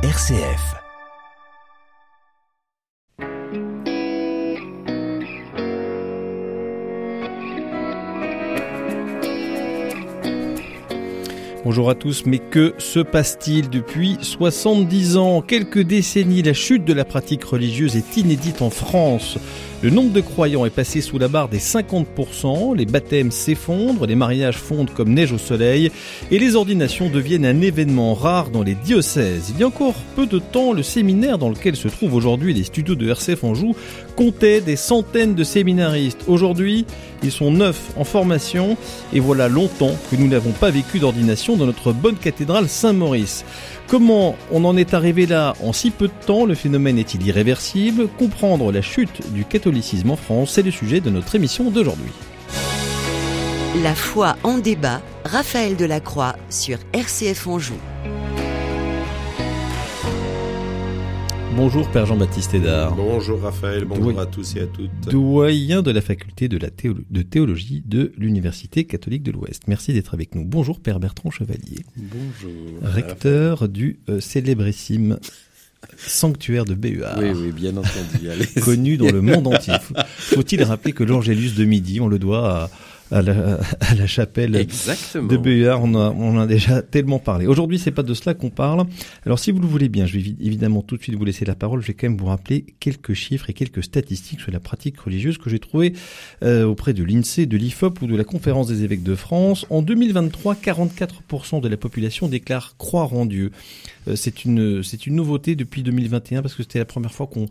RCF. Bonjour à tous, mais que se passe-t-il depuis 70 ans? Quelques décennies, la chute de la pratique religieuse est inédite en France. Le nombre de croyants est passé sous la barre des 50%, les baptêmes s'effondrent, les mariages fondent comme neige au soleil et les ordinations deviennent un événement rare dans les diocèses. Il y a encore peu de temps, le séminaire dans lequel se trouvent aujourd'hui les studios de RCF Anjou comptait des centaines de séminaristes. Aujourd'hui, ils sont neuf en formation et voilà longtemps que nous n'avons pas vécu d'ordination dans notre bonne cathédrale Saint-Maurice. Comment on en est arrivé là en si peu de temps? Le phénomène est-il irréversible? Comprendre la chute du catholicisme en France, c'est le sujet de notre émission d'aujourd'hui. La foi en débat, Raphaël Delacroix sur RCF Anjou. Bonjour Père Jean-Baptiste Hédard. Bonjour Raphaël, bonjour à tous et à toutes. Doyen de la faculté de, la théolo- de théologie de l'Université catholique de l'Ouest. Merci d'être avec nous. Bonjour Père Bertrand Chevalier, Bonjour. recteur du euh, célébrissime sanctuaire de Béhuard. Oui, oui, bien entendu. Allez. connu dans le monde entier. Faut- Faut-il rappeler que l'Angélus de midi, on le doit à, à la, à la chapelle Exactement. de Béhuard, on, a, on en a déjà tellement parlé. Aujourd'hui, c'est pas de cela qu'on parle. Alors, si vous le voulez bien, je vais évi- évidemment tout de suite vous laisser la parole. Je vais quand même vous rappeler quelques chiffres et quelques statistiques sur la pratique religieuse que j'ai trouvées euh, auprès de l'INSEE, de l'IFOP ou de la Conférence des évêques de France. En 2023, 44% de la population déclare croire en Dieu. Euh, c'est une c'est une nouveauté depuis 2021 parce que c'était la première fois qu'on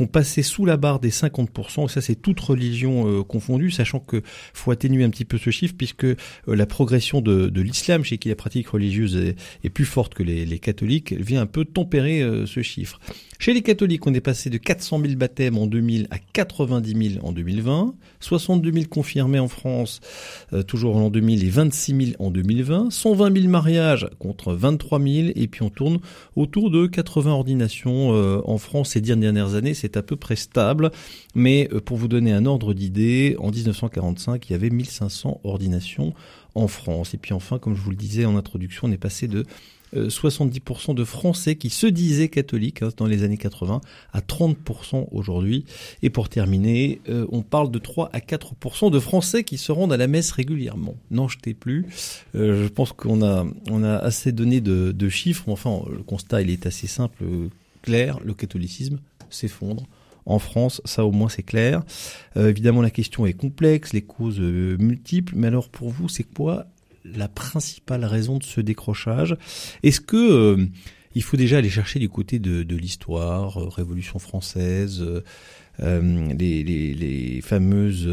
qu'on passait sous la barre des 50%, et ça c'est toute religion euh, confondue, sachant que faut atténuer un petit peu ce chiffre puisque euh, la progression de, l'islam, chez qui la pratique religieuse est, plus forte que les, les catholiques, vient un peu tempérer euh, ce chiffre. Chez les catholiques, on est passé de 400 000 baptêmes en 2000 à 90 000 en 2020, 62 000 confirmés en France, euh, toujours en l'an 2000 et 26 000 en 2020, 120 000 mariages contre 23 000, et puis on tourne autour de 80 ordinations en France ces dernières années. C'est à peu près stable, mais euh, pour vous donner un ordre d'idée, en 1945, il y avait 1500 ordinations en France. Et puis enfin, comme je vous le disais en introduction, on est passé de euh, 70% de Français qui se disaient catholiques hein, dans les années 80 à 30% aujourd'hui. Et pour terminer, euh, on parle de 3 à 4% de Français qui se rendent à la messe régulièrement. N'en jetez plus. Euh, je pense qu'on a, on a assez donné de, de chiffres. Enfin, le constat, il est assez simple, euh, clair. Le catholicisme s'effondre. En France, ça au moins c'est clair. Euh, évidemment, la question est complexe, les causes euh, multiples. Mais alors, pour vous, c'est quoi la principale raison de ce décrochage? Est-ce que euh, il faut déjà aller chercher du côté de, l'histoire, Révolution française, les fameuses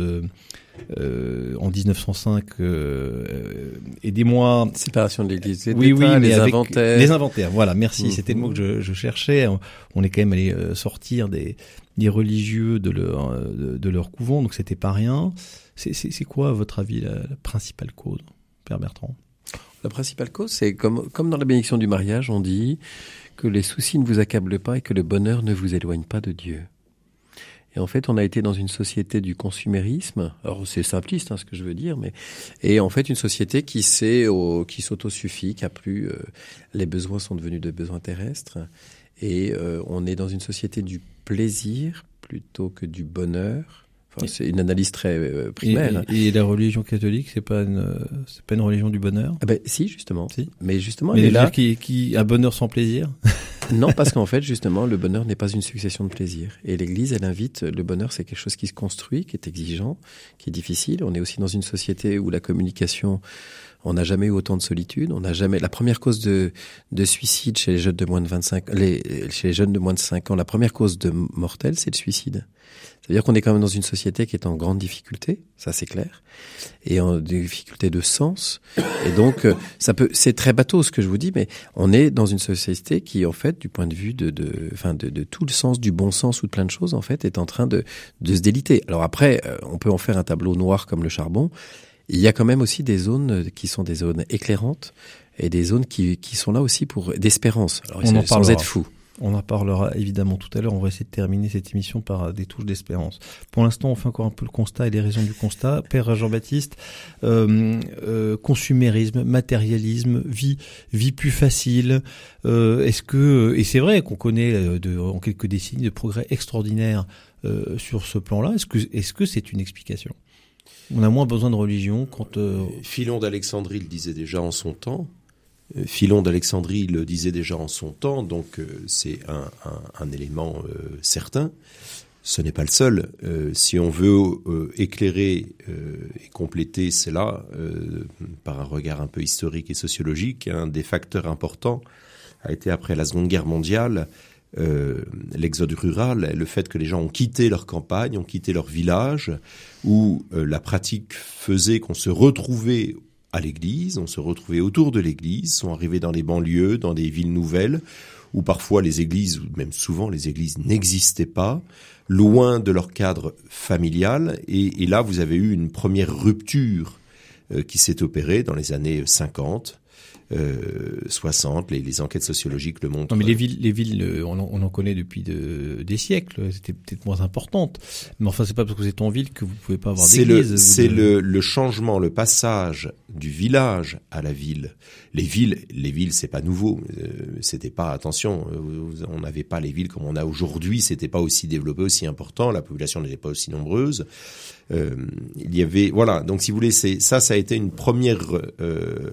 euh, en 1905, euh, euh, aidez-moi, Séparation de l'Église oui, oui, mais les avec inventaires. les inventaires. Voilà, merci. Mhm. C'était le mot que je, je cherchais. On- est quand même allé euh, sortir des, des religieux de leur de, de leur couvent, donc c'était pas rien. C'est quoi, à votre avis, la, la principale cause, Père Bertrand? La principale cause, c'est comme, comme dans la bénédiction du mariage, on dit que les soucis ne vous accablent pas et que le bonheur ne vous éloigne pas de Dieu. En fait, on a été dans une société du consumérisme. Alors, c'est simpliste, hein, ce que je veux dire, mais et en fait, une société qui s'est, au- qui s'autosuffit, qui a plus, euh, les besoins sont devenus des besoins terrestres, et euh, on est dans une société du plaisir plutôt que du bonheur. Enfin, c'est une analyse très euh, primaire. et- et la religion catholique, c'est pas une euh, c'est pas une religion du bonheur Ah ben, si, justement. Si. Mais justement, Mais elle est là. qui qui un bonheur sans plaisir Non, parce qu'en fait, justement, le bonheur n'est pas une succession de plaisirs. Et l'Église, elle invite, le bonheur, c'est quelque chose qui se construit, qui est exigeant, qui est difficile. On est aussi dans une société où la communication, on n'a jamais eu autant de solitude. On n'a jamais, la première cause de, de suicide chez les jeunes de moins de 25, les, chez les jeunes de moins de 5 ans, la première cause de mortelle, c'est le suicide. Ça veut dire qu'on est quand même dans une société qui est en grande difficulté, ça c'est clair, et en difficulté de sens. Et donc, euh, ça peut, c'est très bateau ce que je vous dis, mais on est dans une société qui, en fait, du point de vue de, de, enfin, de, de tout le sens, du bon sens ou de plein de choses, en fait, est en train de, de se déliter. Alors après, euh, on peut en faire un tableau noir comme le charbon. Il y a quand même aussi des zones qui sont des zones éclairantes et des zones qui, qui sont là aussi pour d'espérance. Alors, On en sans être fou. On en parlera évidemment tout à l'heure. On va essayer de terminer cette émission par des touches d'espérance. Pour l'instant, on fait encore un peu le constat et les raisons du constat. Père Jean-Baptiste, euh, euh, consumérisme, matérialisme, vie, vie plus facile. Euh, est-ce que et c'est vrai qu'on connaît de, en quelques décennies de progrès extraordinaires sur ce plan-là. Est-ce que est-ce que c'est une explication? On a moins besoin de religion quand. Philon d'Alexandrie le disait déjà en son temps. Euh, Philon d'Alexandrie le disait déjà en son temps, donc euh, c'est un, élément euh, certain. Ce n'est pas le seul. si on veut éclairer et compléter cela par un regard un peu historique et sociologique, un des facteurs importants a été après la Seconde Guerre mondiale l'exode rural, le fait que les gens ont quitté leur campagne, ont quitté leur village, où la pratique faisait qu'on se retrouvait à l'église, on se retrouvait autour de l'église, sont arrivés dans les banlieues, dans des villes nouvelles, où parfois les églises, ou même souvent les églises n'existaient pas, loin de leur cadre familial, et, là vous avez eu une première rupture euh, qui s'est opérée dans les années 50, 60, euh, les, les, enquêtes sociologiques le montrent. Non, mais les villes, les villes, euh, on, en, on en connaît depuis de, des siècles. C'était peut-être moins importante, mais enfin, c'est pas parce que vous êtes en ville que vous pouvez pas avoir d'église. C'est le, le, changement, le passage du village à la ville. Les villes, les villes, c'est pas nouveau. Euh, c'était pas, attention, on n'avait pas les villes comme on a aujourd'hui. C'était pas aussi développé, aussi important. La population n'était pas aussi nombreuse. Euh, il y avait voilà donc si vous voulez c'est ça ça a été une première euh,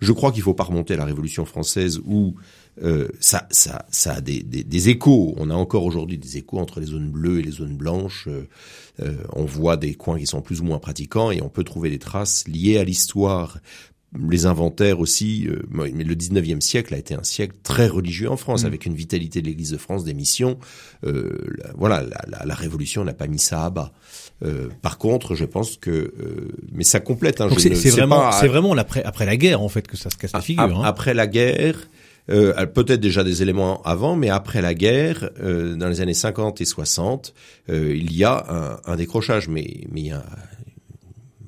je crois qu'il faut pas remonter à la Révolution française où euh, ça, ça, ça a des, des, des, échos. On a encore aujourd'hui des échos entre les zones bleues et les zones blanches. Euh, euh on voit des coins qui sont plus ou moins pratiquants et on peut trouver des traces liées à l'histoire les inventaires aussi, euh, mais le 19e siècle a été un siècle très religieux en France, mm. avec une vitalité de l'Église de France, des missions. Euh, voilà, la, la, Révolution n'a pas mis ça à bas. Euh, par contre, je pense que, euh, mais ça complète. Hein, c'est vraiment, c'est vraiment après, après la guerre en fait que ça se casse la figure. Hein. Après la guerre. Euh, peut-être déjà des éléments avant, mais après la guerre, euh, dans les années 50 et 60, euh, il y a un, un décrochage. Mais, mais il y a,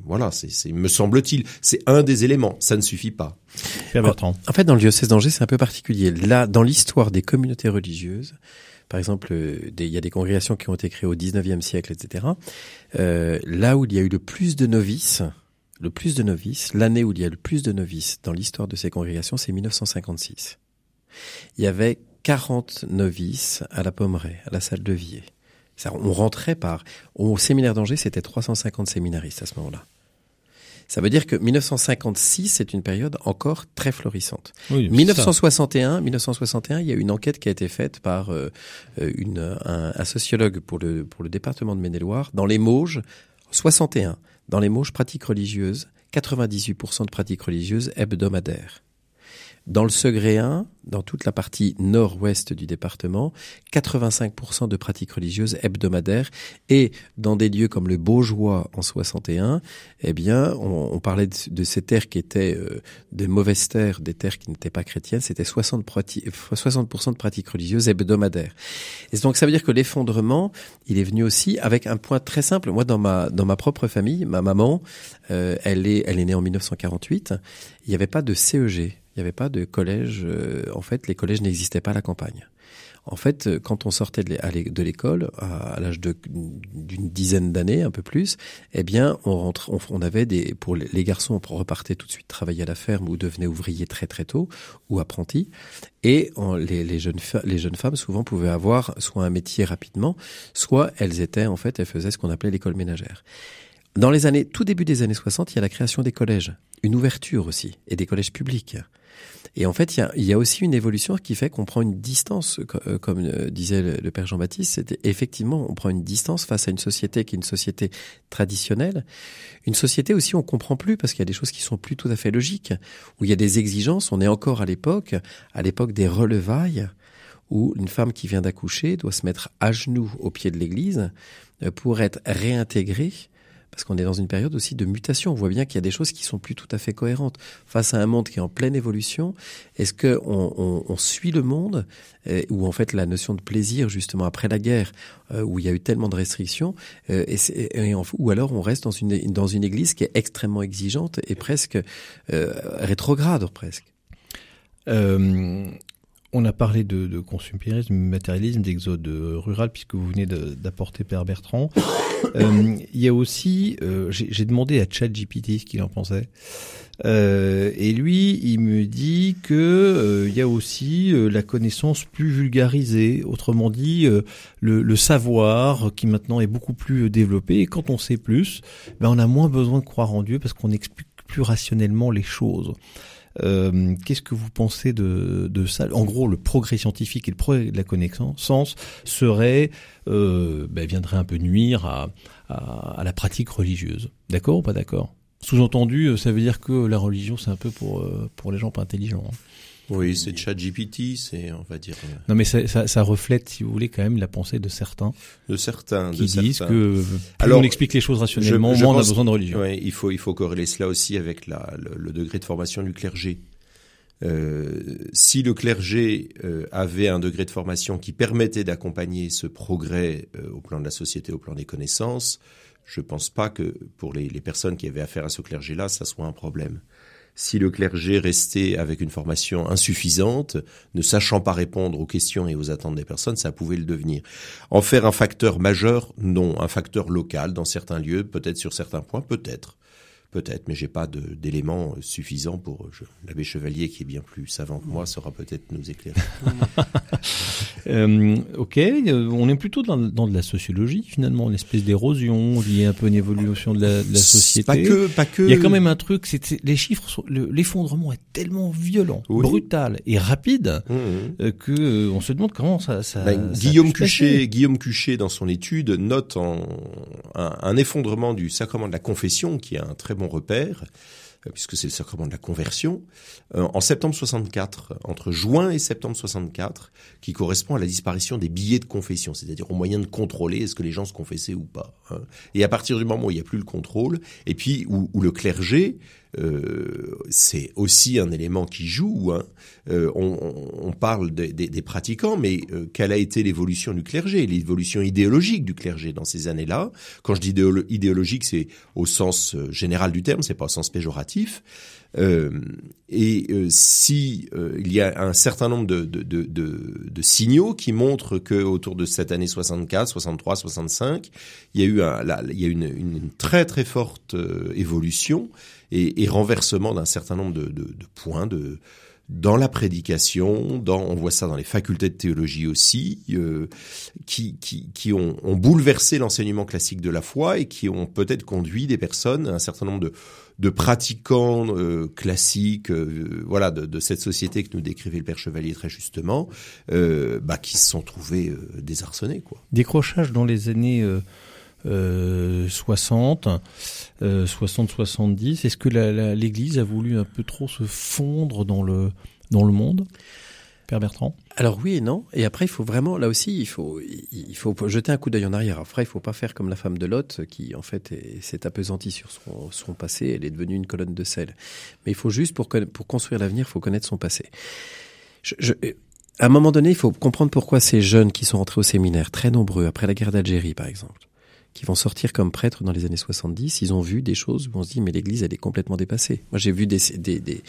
voilà, c'est, me semble-t-il, c'est un des éléments. Ça ne suffit pas. En, en fait, dans le diocèse d'Angers, c'est un peu particulier. Là, dans l'histoire des communautés religieuses, par exemple, euh, il y a des congrégations qui ont été créées au 19e siècle, etc. Euh, là où il y a eu le plus de novices, le plus de novices, l'année où il y a le plus de novices dans l'histoire de ces congrégations, c'est 1956. Il y avait 40 novices à la Pommeraye, à la salle de Vier. Ça, on rentrait par... Au séminaire d'Angers, c'était 350 séminaristes à ce moment-là. Ça veut dire que 1956, c'est une période encore très florissante. 1961, 1961, il y a une enquête qui a été faite par euh, une, un, un, sociologue pour le, pour le département de Maine-et-Loire dans les Mauges, 61. Dans les Mauges, pratiques religieuses, 98% de pratiques religieuses hebdomadaires. Dans le Segréen, dans toute la partie nord-ouest du département, 85% de pratiques religieuses hebdomadaires et dans des lieux comme le Beaujois en 61, eh bien, on, parlait de, ces terres qui étaient euh, des mauvaises terres, des terres qui n'étaient pas chrétiennes, c'était 60%, 60 de pratiques religieuses hebdomadaires. Et donc ça veut dire que l'effondrement, il est venu aussi avec un point très simple. Moi, dans ma dans ma propre famille, ma maman, euh, elle est elle est née en 1948. Il n'y avait pas de CEG il n'y avait pas de collège. Euh, en fait, les collèges n'existaient pas à la campagne. En fait, euh, quand on sortait de l'école à l'âge d'une dizaine d'années, un peu plus, eh bien, on, rentre, on, avait des pour les garçons, on repartait tout de suite travailler à la ferme ou devenaient ouvriers très très tôt ou apprentis, et les, les, jeunes les jeunes femmes souvent pouvaient avoir soit un métier rapidement, soit elles étaient en fait, elles faisaient ce qu'on appelait l'école ménagère. Dans les années, tout début des années 60, il y a la création des collèges, une ouverture aussi, et des collèges publics. Et en fait, il y a, il y a aussi une évolution qui fait qu'on prend une distance, euh, comme euh, disait le, père Jean-Baptiste, c'était effectivement, on prend une distance face à une société qui est une société traditionnelle, une société aussi on comprend plus parce qu'il y a des choses qui sont plus tout à fait logiques, où il y a des exigences. On est encore à l'époque, à l'époque des relevailles, où une femme qui vient d'accoucher doit se mettre à genoux au pied de l'église euh, pour être réintégrée parce qu'on est dans une période aussi de mutation. On voit bien qu'il y a des choses qui sont plus tout à fait cohérentes. Face à un monde qui est en pleine évolution, est-ce que on, on, suit le monde euh, où en fait la notion de plaisir, justement après la guerre, euh, où il y a eu tellement de restrictions, euh, et, ou alors on reste dans une dans une église qui est extrêmement exigeante et presque rétrograde presque. On a parlé de, de consumérisme, matérialisme, d'exode rural, puisque vous venez d'apporter Père Bertrand. Euh, il y a aussi, euh, j'ai demandé à ChatGPT ce qu'il en pensait. Euh, et lui, il me dit que euh, il y a aussi euh, la connaissance plus vulgarisée, autrement dit le, le, savoir qui maintenant est beaucoup plus développé. Et quand on sait plus, ben on a moins besoin de croire en Dieu parce qu'on explique plus rationnellement les choses. Euh, Qu'est-ce que vous pensez de, de, ça? En gros, le progrès scientifique et le progrès de la connaissance serait euh, ben, viendrait un peu nuire à, à, à la pratique religieuse. D'accord ou pas d'accord? Sous-entendu, euh, ça veut dire que la religion, c'est un peu pour, euh, pour les gens pas intelligents. Hein. Oui, c'est ChatGPT, c'est, on va dire. Euh, non, mais ça, ça, ça, reflète, si vous voulez, quand même la pensée de certains. De certains. Qui de disent que plus Alors, on explique les choses rationnellement, moins on a besoin de religion. Oui, il faut, il faut corréler cela aussi avec la, le, le degré de formation du clergé. Euh, si le clergé euh, avait un degré de formation qui permettait d'accompagner ce progrès euh, au plan de la société, au plan des connaissances, je ne pense pas que pour les, les, personnes qui avaient affaire à ce clergé-là, ça soit un problème. Si le clergé restait avec une formation insuffisante, ne sachant pas répondre aux questions et aux attentes des personnes, ça pouvait le devenir. En faire un facteur majeur, non. Un facteur local dans certains lieux, peut-être sur certains points, peut-être. Peut-être, mais j'ai pas d'éléments suffisants pour l'abbé Chevalier, qui est bien plus savant que moi, saura peut-être nous éclairer. euh, ok, euh, on est plutôt dans, dans, de la sociologie finalement, une espèce d'érosion liée un peu à une évolution de la, de la société. Pas que, pas que. Il y a quand même un truc, c'est les chiffres, l'effondrement est tellement violent, oui. brutal et rapide mmh, mmh. que euh, on se demande comment ça. ça, ben, ça Guillaume Cuchet, Guillaume Cuchet, dans son étude, note en, un, un effondrement du sacrement de la confession, qui est un très bon repère, euh, puisque c'est le sacrement de la conversion, euh, en septembre 64, entre juin et septembre 64, qui correspond à la disparition des billets de confession, c'est-à-dire au moyen de contrôler est-ce que les gens se confessaient ou pas. Hein. Et à partir du moment où il n'y a plus le contrôle, et puis où le clergé euh, c'est aussi un élément qui joue. Hein. Euh, on, on, parle des, des, pratiquants, mais euh, quelle a été l'évolution du clergé, l'évolution idéologique du clergé dans ces années-là? Quand je dis idéologique, c'est au sens euh, général du terme, c'est pas au sens péjoratif. Euh, et euh, si euh, il y a un certain nombre de, de, de, de, signaux qui montrent que autour de cette année 64, 63, 65, il y a eu un, là, il y a une, une très très forte évolution et, et renversement d'un certain nombre de, de, points de dans la prédication, dans, on voit ça dans les facultés de théologie aussi, euh, qui, qui, qui ont, ont bouleversé l'enseignement classique de la foi et qui ont peut-être conduit des personnes, un certain nombre de, de pratiquants euh, classiques, euh, voilà, de, de, cette société que nous décrivait le père Chevalier très justement, euh, bah, qui se sont trouvés euh, désarçonnés, quoi. Décrochage dans les années euh, 60, euh, 60-70 Est-ce que l'Église a voulu un peu trop se fondre dans le, dans le monde? Père Bertrand? Alors oui et non. Et après, il faut vraiment, là aussi, il faut, il faut jeter un coup d'œil en arrière. Après, il faut pas faire comme la femme de Lot, qui en fait s'est apesantie sur son, passé. Elle est devenue une colonne de sel. Mais il faut juste, pour, pour construire l'avenir, il faut connaître son passé. Je, je, à un moment donné, il faut comprendre pourquoi ces jeunes qui sont rentrés au séminaire, très nombreux, après la guerre d'Algérie, par exemple, qui vont sortir comme prêtres dans les années 70, ils ont vu des choses où on se dit mais l'Église elle est complètement dépassée. Moi j'ai vu des, des, des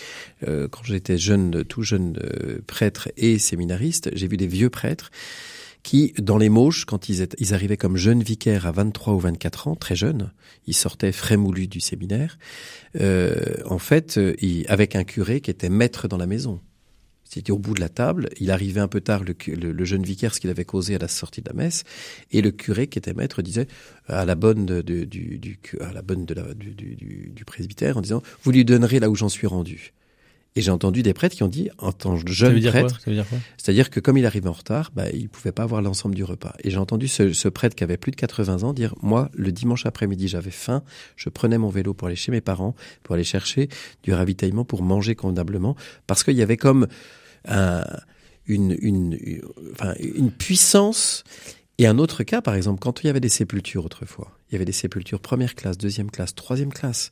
euh, quand j'étais jeune, tout jeune euh, prêtre et séminariste, j'ai vu des vieux prêtres qui, dans les Mauches, quand ils, étaient, ils arrivaient comme jeunes vicaires à 23 ou 24 ans, très jeunes, ils sortaient frais moulus du séminaire, euh, en fait, euh, ils, avec un curé qui était maître dans la maison. C'était au bout de la table. Il arrivait un peu tard, le, le, le jeune vicaire, ce qu'il avait causé à la sortie de la messe. Et le curé, qui était maître, disait à la bonne, de, de, du, du, à la bonne de la, du, du, du presbytère en disant Vous lui donnerez là où j'en suis rendu. Et j'ai entendu des prêtres qui ont dit, en tant que jeune prêtre, c'est-à-dire que comme il arrivait en retard, bah, il pouvait pas avoir l'ensemble du repas. Et j'ai entendu ce, ce, prêtre qui avait plus de 80 ans dire, moi, le dimanche après-midi, j'avais faim, je prenais mon vélo pour aller chez mes parents, pour aller chercher du ravitaillement, pour manger convenablement, parce qu'il y avait comme un, une, une, une, enfin, une puissance. Et un autre cas, par exemple, quand il y avait des sépultures autrefois, il y avait des sépultures première classe, deuxième classe, troisième classe.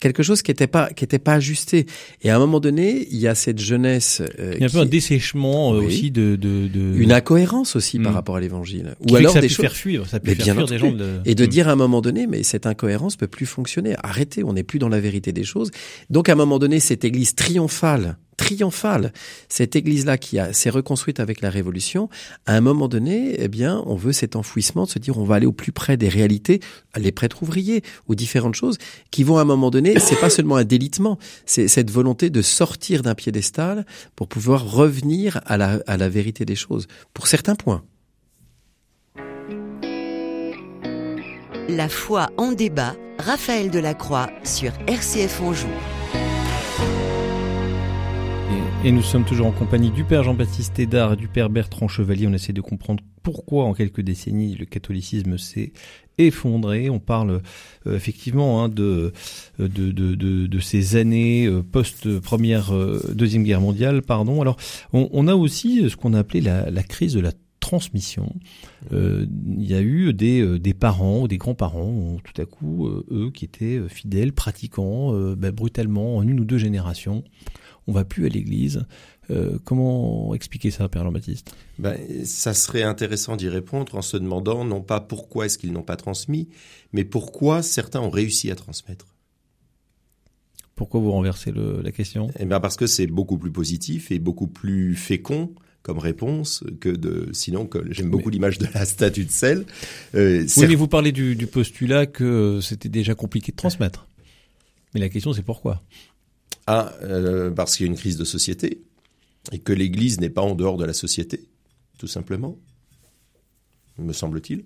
quelque chose qui n'était pas qui était pas ajusté. Et à un moment donné, il y a cette jeunesse. Euh, il y a un peu un dessèchement euh, aussi de, de, de, une incohérence aussi par mm. rapport à l'Évangile. Ou alors ça des choses faire fuir, ça peut faire fuir des gens. De... Et de mm. dire à un moment donné, mais cette incohérence peut plus fonctionner. Arrêtez, on n'est plus dans la vérité des choses. Donc à un moment donné, cette Église triomphale triomphale. Cette église-là qui s'est reconstruite avec la Révolution, à un moment donné, eh bien, on veut cet enfouissement de se dire on va aller au plus près des réalités, les prêtres ouvriers ou différentes choses qui vont à un moment donné, c'est pas seulement un délitement, c'est cette volonté de sortir d'un piédestal pour pouvoir revenir à la, à la vérité des choses, pour certains points. La foi en débat, Raphaël Delacroix sur RCF Anjou. Et nous sommes toujours en compagnie du père Jean-Baptiste Hédard et du père Bertrand Chevalier. On essaie de comprendre pourquoi en quelques décennies le catholicisme s'est effondré. On parle euh, effectivement hein, de, de, de, de, ces années euh, post-première, euh, deuxième guerre mondiale. Pardon. Alors on, on a aussi ce qu'on a appelé la, la, crise de la transmission. Il y a eu des, des parents, des grands-parents, tout à coup, eux qui étaient fidèles, pratiquants, ben, brutalement, en une ou deux générations, on va plus à l'église. Euh, comment expliquer ça, Père Jean-Baptiste ben, Ça serait intéressant d'y répondre en se demandant non pas pourquoi est-ce qu'ils n'ont pas transmis, mais pourquoi certains ont réussi à transmettre. Pourquoi vous renversez la question? Eh ben Parce que c'est beaucoup plus positif et beaucoup plus fécond comme réponse que de sinon que j'aime beaucoup l'image de la statue de sel. Euh, oui, mais vous parlez du, du postulat que c'était déjà compliqué de transmettre. Mais la question c'est pourquoi? Ah, euh, parce qu'il y a une crise de société et que l'Église n'est pas en dehors de la société, tout simplement, me semble-t-il.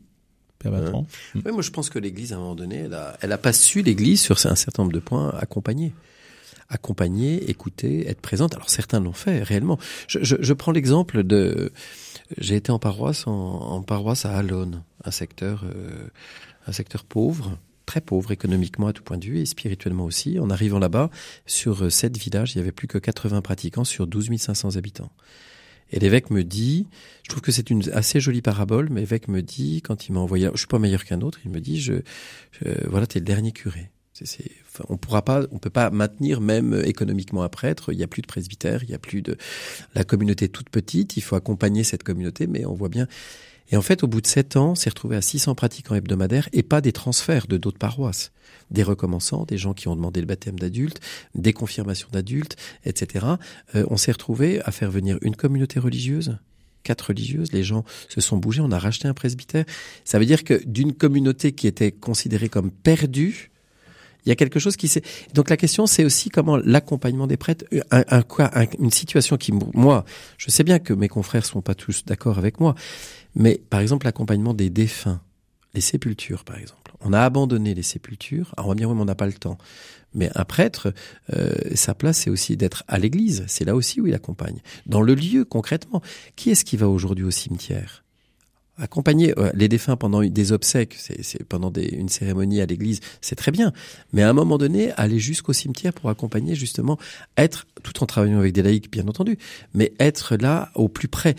Hein oui, moi je pense que l'Église, à un moment donné, elle a, pas su, l'Église, sur un certain nombre de points, accompagner. Accompagner, écouter, être présente. Alors certains l'ont fait réellement. Je, prends l'exemple de... J'ai été en paroisse, en, paroisse à Alone, un secteur, euh, un secteur pauvre, très pauvre économiquement à tout point de vue et spirituellement aussi. En arrivant là-bas, sur euh, sept villages, il y avait plus que 80 pratiquants sur 12 500 habitants. Et l'évêque me dit, je trouve que c'est une assez jolie parabole, mais l'évêque me dit, quand il m'a envoyé, je suis pas meilleur qu'un autre, il me dit, je, voilà, t'es le dernier curé. On pourra pas, on peut pas maintenir même économiquement un prêtre. Il y a plus de presbytère, il y a plus de la communauté toute petite. Il faut accompagner cette communauté, mais on voit bien. Et en fait, au bout de sept ans, s'est retrouvé à 600 pratiquants hebdomadaires et pas des transferts de d'autres paroisses. Des recommençants, des gens qui ont demandé le baptême d'adultes, des confirmations d'adultes, etc. Euh, on s'est retrouvé à faire venir une communauté religieuse, quatre religieuses. Les gens se sont bougés. On a racheté un presbytère. Ça veut dire que d'une communauté qui était considérée comme perdue, il y a quelque chose qui s'est. Donc la question, c'est aussi comment l'accompagnement des prêtres, un, un, une situation qui, moi, je sais bien que mes confrères sont pas tous d'accord avec moi, mais par exemple, l'accompagnement des défunts, les sépultures par exemple. On a abandonné les sépultures. Alors on va dire oui, mais on n'a pas le temps. Mais un prêtre, euh, sa place, c'est aussi d'être à l'église. C'est là aussi où il accompagne. Dans le lieu, concrètement. Qui est-ce qui va aujourd'hui au cimetière? Accompagner euh, les défunts pendant des obsèques, c'est pendant des, une cérémonie à l'église, c'est très bien. Mais à un moment donné, aller jusqu'au cimetière pour accompagner justement, être tout en travaillant avec des laïcs, bien entendu, mais être là au plus près.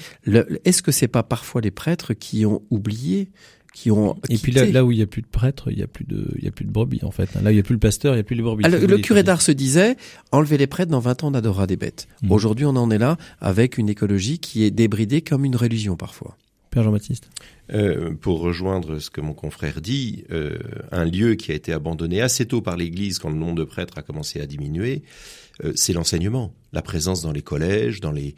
Est-ce que c'est pas parfois les prêtres qui ont oublié qui ont et puis là, là où il y a plus de prêtres, il y a plus de il y a plus de brebis en fait. Là, il y a plus le pasteur, il y a plus les brebis. le curé d'art se disait enlever les prêtres dans 20 ans on adorera des bêtes. Mmh. Aujourd'hui, on en est là avec une écologie qui est débridée comme une religion parfois. Jean-Baptiste. Euh, Pour rejoindre ce que mon confrère dit, euh, un lieu qui a été abandonné assez tôt par l'Église quand le nombre de prêtres a commencé à diminuer, euh, c'est l'enseignement, la présence dans les collèges, dans les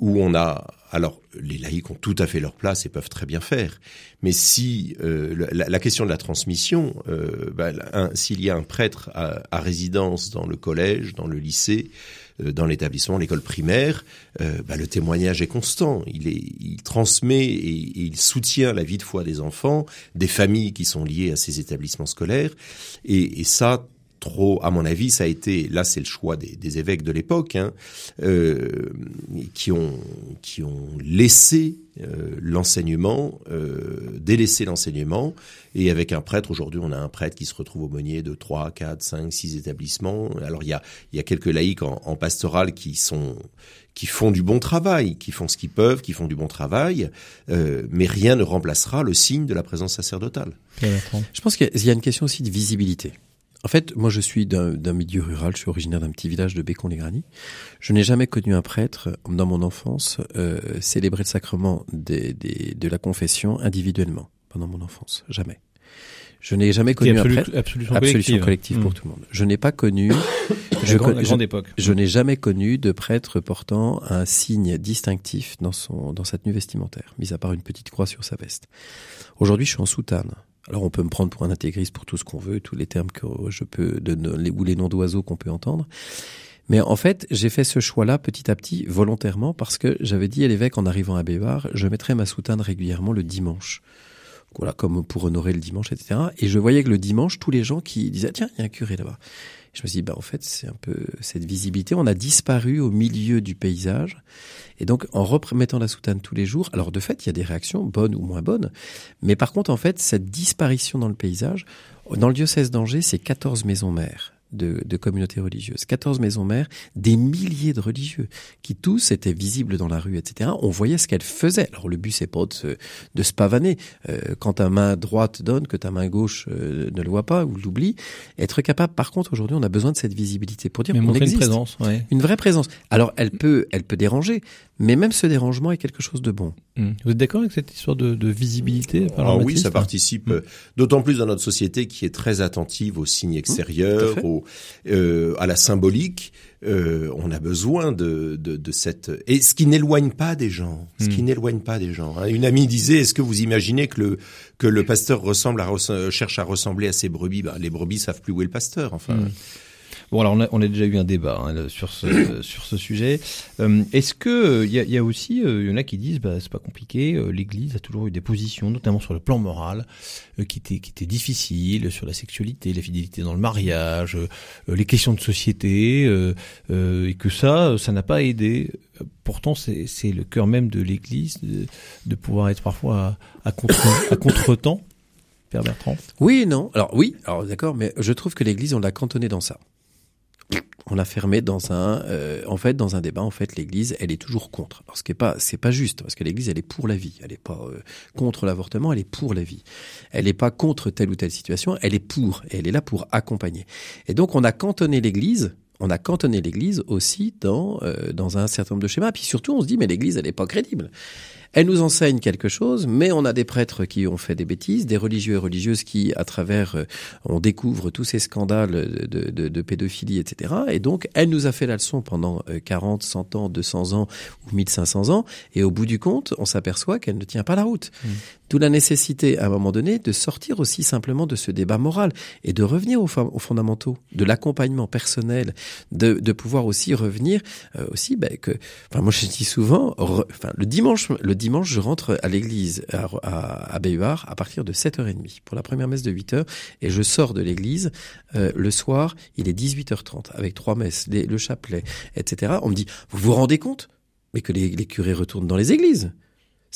où on a alors les laïcs ont tout à fait leur place et peuvent très bien faire, mais si la, question de la transmission, bah, s'il y a un prêtre à résidence dans le collège, dans le lycée, dans l'établissement, l'école primaire, euh, bah, le témoignage est constant. Il, est, il transmet et, il soutient la vie de foi des enfants, des familles qui sont liées à ces établissements scolaires. Et, et ça, trop, à mon avis, ça a été, là c'est le choix des, des évêques de l'époque, hein, euh, qui, ont, qui ont laissé euh, l'enseignement, euh, délaissé l'enseignement, et avec un prêtre, aujourd'hui on a un prêtre qui se retrouve au meunier de 3, 4, 5, 6 établissements. Alors il y a, il y a quelques laïcs en, en pastoral qui sont qui font du bon travail, qui font ce qu'ils peuvent, qui font du bon travail, euh, mais rien ne remplacera le signe de la présence sacerdotale. Je pense qu'il y a une question aussi de visibilité En fait, moi, je suis d'un milieu rural. Je suis originaire d'un petit village de Bécon-les-Graniers. Je n'ai jamais connu un prêtre dans mon enfance euh, célébrer le sacrement des, des, de la confession individuellement pendant mon enfance. Jamais. Je n'ai jamais connu un prêtre. Absolution, absolution collective, pour mmh. tout le monde. Je n'ai pas connu. je, grande, époque. Je, n'ai jamais connu de prêtre portant un signe distinctif dans son dans sa tenue vestimentaire, mis à part une petite croix sur sa veste. Aujourd'hui, je suis en soutane. Alors on peut me prendre pour un intégriste pour tout ce qu'on veut, tous les termes que je peux, de, ou les noms d'oiseaux qu'on peut entendre. Mais en fait, j'ai fait ce choix-là petit à petit, volontairement, parce que j'avais dit à l'évêque en arrivant à Bévar, je mettrai ma soutane régulièrement le dimanche. Voilà, comme pour honorer le dimanche, etc. Et je voyais que le dimanche, tous les gens qui disaient, tiens, il y a un curé là-bas. Je me suis dit, bah, en fait, c'est un peu cette visibilité. On a disparu au milieu du paysage. Et donc, en remettant la soutane tous les jours, alors de fait, il y a des réactions bonnes ou moins bonnes. Mais par contre, en fait, cette disparition dans le paysage, dans le diocèse d'Angers, c'est 14 maisons mères de, de communautés religieuses, 14 maisons mères, des milliers de religieux qui tous étaient visibles dans la rue, etc. On voyait ce qu'elles faisaient. Alors le but c'est pas de se, de se pavaner. Euh, quand ta main droite donne, que ta main gauche euh, ne le voit pas ou l'oublie. Être capable, par contre, aujourd'hui, on a besoin de cette visibilité pour dire qu'on existe. Une présence, ouais. Une vraie présence. Alors elle peut, elle peut déranger, mais même ce dérangement est quelque chose de bon. Mmh. Vous êtes d'accord avec cette histoire de, de visibilité ah Oui, ça participe, mmh. d'autant plus dans notre société qui est très attentive aux signes mmh, extérieurs, au, euh, à la symbolique. Euh, on a besoin de, de, de, cette et ce qui n'éloigne pas des gens, ce qui n'éloigne pas des gens. Hein. Une amie disait est-ce que vous imaginez que le que le pasteur ressemble à cherche à ressembler à ses brebis? Ben, Les brebis savent plus où est le pasteur. Enfin. Bon, alors on a, on a, déjà eu un débat hein, sur ce sur ce sujet. Euh, est-ce que il y a, y, a, aussi, il euh, y en a qui disent, bah c'est pas compliqué. Euh, L'Église a toujours eu des positions, notamment sur le plan moral, qui étaient qui étaient difficiles sur la sexualité, la fidélité dans le mariage, les questions de société, et que ça, ça n'a pas aidé. Pourtant, c'est c'est le cœur même de l'Église de, de, pouvoir être parfois à, à contre à contre-temps. Père Bertrand. Oui, non. Alors oui, alors d'accord, mais je trouve que l'Église on l'a cantonné dans ça on l'a fermé dans un, euh, en fait, dans un débat. En fait, l'Église, elle est toujours contre. Alors, ce qui est pas, c'est pas juste, parce que l'Église, elle est pour la vie. Elle est pas euh, contre l'avortement, elle est pour la vie. Elle n'est pas contre telle ou telle situation, elle est pour, et elle est là pour accompagner. Et donc, on a cantonné l'Église. On a cantonné l'Église aussi dans euh, dans un certain nombre de schémas. Puis surtout, on se dit mais l'Église, elle n'est pas crédible. Elle nous enseigne quelque chose, mais on a des prêtres qui ont fait des bêtises, des religieux et religieuses qui, à travers, euh, on découvre tous ces scandales de, pédophilie, etc. Et donc, elle nous a fait la leçon pendant 40, euh, 100 ans, 200 ans ou 1500 ans. Et au bout du compte, on s'aperçoit qu'elle ne tient pas la route. Mmh. D'où la nécessité, à un moment donné, de sortir aussi simplement de ce débat moral et de revenir aux, aux fondamentaux, de l'accompagnement personnel, de, de, pouvoir aussi revenir euh, aussi ben, que, enfin moi je dis souvent, enfin le dimanche, le dimanche je rentre à l'église à, à, à à partir de 7h30 pour la première messe de 8h et je sors de l'église euh, le soir, il est 18h30 avec trois messes, le chapelet, etc. On me dit, vous vous rendez compte? Mais que les, les curés retournent dans les églises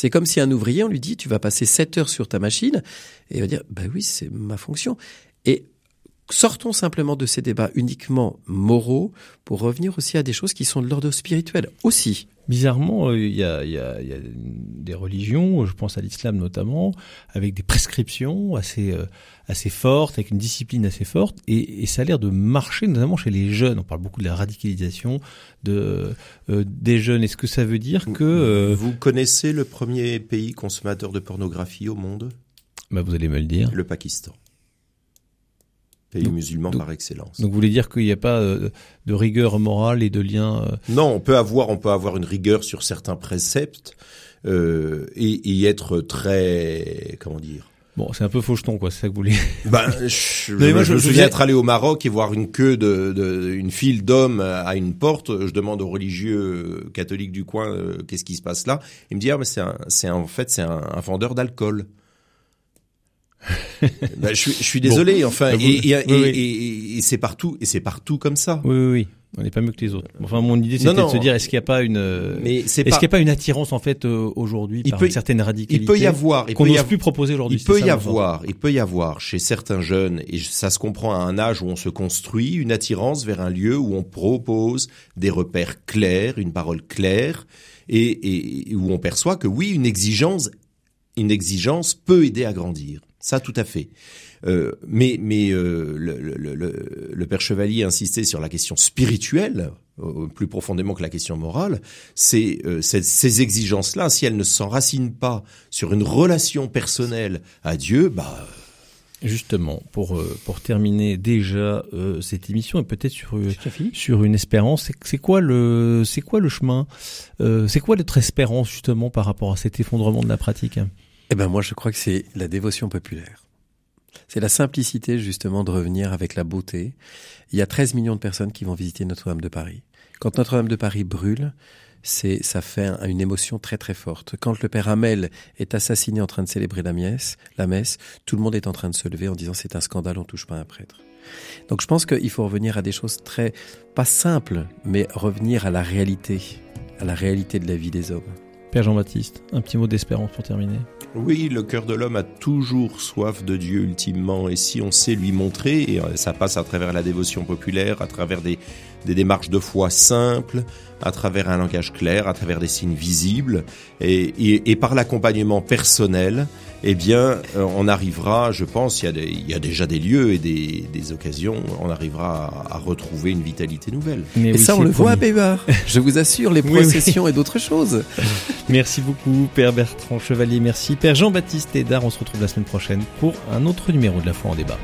c'est comme si un ouvrier, on lui dit, tu vas passer 7 heures sur ta machine, et il va dire, bah oui, c'est ma fonction. Et sortons simplement de ces débats uniquement moraux pour revenir aussi à des choses qui sont de l'ordre spirituel aussi. Bizarrement, euh, il y, a, y, a, y, a, des religions, je pense à l'islam notamment, avec des prescriptions assez euh, assez fortes, avec une discipline assez forte, et, et ça a l'air de marcher, notamment chez les jeunes. On parle beaucoup de la radicalisation de euh, des jeunes. Est-ce que ça veut dire que vous connaissez le premier pays consommateur de pornographie au monde? Bah, vous allez me le dire. Le Pakistan pays donc, musulman par excellence. Donc vous voulez dire qu'il n'y a pas euh, de rigueur morale et de lien euh... Non, on peut avoir on peut avoir une rigueur sur certains préceptes euh, et, et, être très comment dire. Bon, c'est un peu faucheton, quoi. C'est ça que vous voulez. Ben, je, je, moi, je, me souviens être allé au Maroc et voir une queue de, de une file d'hommes à une porte. Je demande aux religieux catholiques du coin euh, qu'est-ce qui se passe là. Il me dit ah mais c'est c'est en fait c'est un, un vendeur d'alcool. Bah, je, je, suis désolé, bon. enfin, et, et, oui, et, oui. et c'est partout, et c'est partout comme ça. Oui, oui, oui. On n'est pas mieux que les autres. Enfin, mon idée, c'était de se dire, est-ce qu'il n'y a pas une, est-ce qu'il n'y a pas une attirance en fait euh, aujourd'hui par peut, une certaine radicalité Il peut y avoir, qu'on n'ose plus proposer aujourd'hui. Il peut y avoir, il peut y avoir chez certains jeunes, et ça se comprend à un âge où on se construit, une attirance vers un lieu où on propose des repères clairs, une parole claire, et, et où on perçoit que oui, une exigence, une exigence peut aider à grandir. Ça, tout à fait. Euh, mais mais euh, le, le, le, le, père Chevalier insistait sur la question spirituelle euh, plus profondément que la question morale. C'est euh, ces exigences-là, si elles ne s'enracinent pas sur une relation personnelle à Dieu, bah Justement, pour pour terminer déjà cette émission et peut-être sur sur une espérance, c'est quoi le c'est quoi le chemin, c'est quoi notre espérance justement par rapport à cet effondrement de la pratique? Eh ben moi je crois que c'est la dévotion populaire. C'est la simplicité justement de revenir avec la beauté. Il y a 13 millions de personnes qui vont visiter Notre-Dame de Paris. Quand Notre-Dame de Paris brûle, c'est ça fait une émotion très très forte. Quand le père Hamel est assassiné en train de célébrer la messe, la messe, tout le monde est en train de se lever en disant c'est un scandale, on touche pas un prêtre. Donc je pense qu'il faut revenir à des choses très pas simples, mais revenir à la réalité, à la réalité de la vie des hommes. Père Jean-Baptiste, un petit mot d'espérance pour terminer. Oui, le cœur de l'homme a toujours soif de Dieu ultimement, et si on sait lui montrer, et euh, ça passe à travers la dévotion populaire, à travers des, des démarches de foi simples, à travers un langage clair, à travers des signes visibles, et, et, et par l'accompagnement personnel, eh bien, euh, on arrivera, je pense, il y a, des, il y a déjà des lieux et des, des occasions, on arrivera à, à, retrouver une vitalité nouvelle. Mais et ça, on le voit à Bébar. Je vous assure, les processions oui, oui. et d'autres choses. merci beaucoup, Père Bertrand Chevalier. Merci, Père Jean-Baptiste Hédard. On se retrouve la semaine prochaine pour un autre numéro de La Foi en débat.